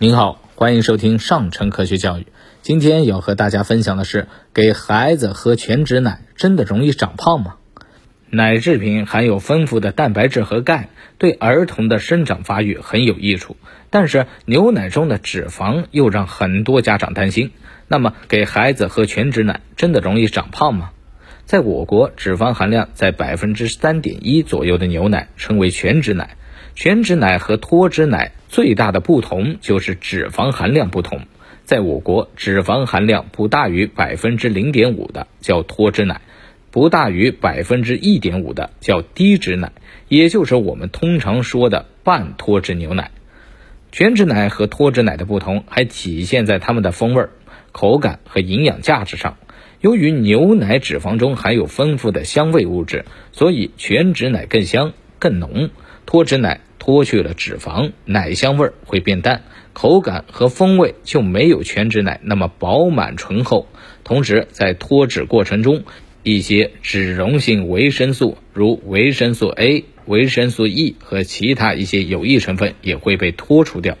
您好，欢迎收听上乘科学教育。今天要和大家分享的是，给孩子喝全脂奶真的容易长胖吗？奶制品含有丰富的蛋白质和钙，对儿童的生长发育很有益处。但是牛奶中的脂肪又让很多家长担心。那么，给孩子喝全脂奶真的容易长胖吗？在我国，脂肪含量在百分之三点一左右的牛奶称为全脂奶。全脂奶和脱脂奶最大的不同就是脂肪含量不同。在我国，脂肪含量不大于百分之零点五的叫脱脂奶，不大于百分之一点五的叫低脂奶，也就是我们通常说的半脱脂牛奶。全脂奶和脱脂奶的不同还体现在它们的风味、口感和营养价值上。由于牛奶脂肪中含有丰富的香味物质，所以全脂奶更香、更浓。脱脂奶脱去了脂肪，奶香味儿会变淡，口感和风味就没有全脂奶那么饱满醇厚。同时，在脱脂过程中，一些脂溶性维生素，如维生素 A、维生素 E 和其他一些有益成分也会被脱除掉。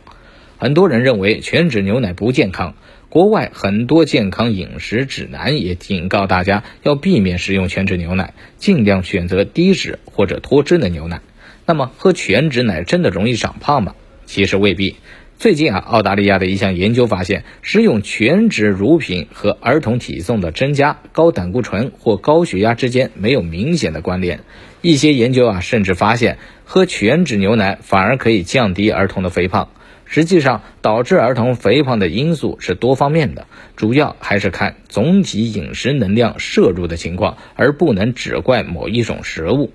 很多人认为全脂牛奶不健康，国外很多健康饮食指南也警告大家要避免食用全脂牛奶，尽量选择低脂或者脱脂的牛奶。那么喝全脂奶真的容易长胖吗？其实未必。最近啊，澳大利亚的一项研究发现，食用全脂乳品和儿童体重的增加、高胆固醇或高血压之间没有明显的关联。一些研究啊，甚至发现喝全脂牛奶反而可以降低儿童的肥胖。实际上，导致儿童肥胖的因素是多方面的，主要还是看总体饮食能量摄入的情况，而不能只怪某一种食物。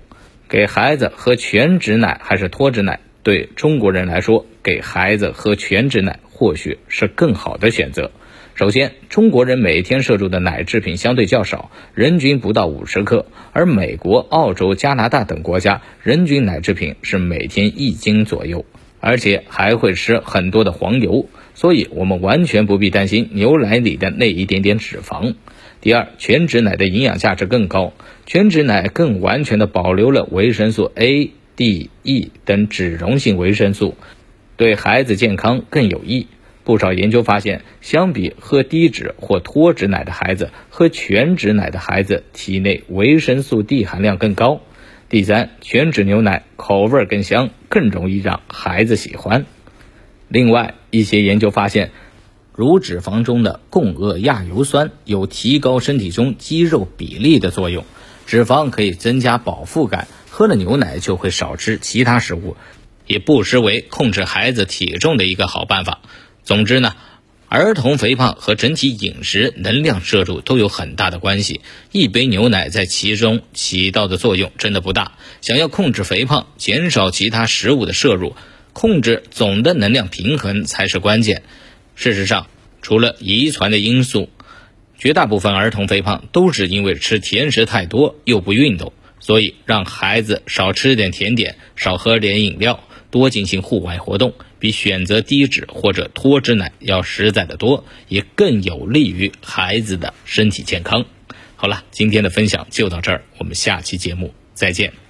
给孩子喝全脂奶还是脱脂奶？对中国人来说，给孩子喝全脂奶或许是更好的选择。首先，中国人每天摄入的奶制品相对较少，人均不到五十克，而美国、澳洲、加拿大等国家人均奶制品是每天一斤左右，而且还会吃很多的黄油，所以我们完全不必担心牛奶里的那一点点脂肪。第二，全脂奶的营养价值更高，全脂奶更完全的保留了维生素 A、D、E 等脂溶性维生素，对孩子健康更有益。不少研究发现，相比喝低脂或脱脂奶的孩子，喝全脂奶的孩子体内维生素 D 含量更高。第三，全脂牛奶口味更香，更容易让孩子喜欢。另外，一些研究发现。乳脂肪中的共轭亚油酸有提高身体中肌肉比例的作用，脂肪可以增加饱腹感，喝了牛奶就会少吃其他食物，也不失为控制孩子体重的一个好办法。总之呢，儿童肥胖和整体饮食能量摄入都有很大的关系，一杯牛奶在其中起到的作用真的不大。想要控制肥胖，减少其他食物的摄入，控制总的能量平衡才是关键。事实上，除了遗传的因素，绝大部分儿童肥胖都是因为吃甜食太多又不运动。所以，让孩子少吃点甜点，少喝点饮料，多进行户外活动，比选择低脂或者脱脂奶要实在的多，也更有利于孩子的身体健康。好了，今天的分享就到这儿，我们下期节目再见。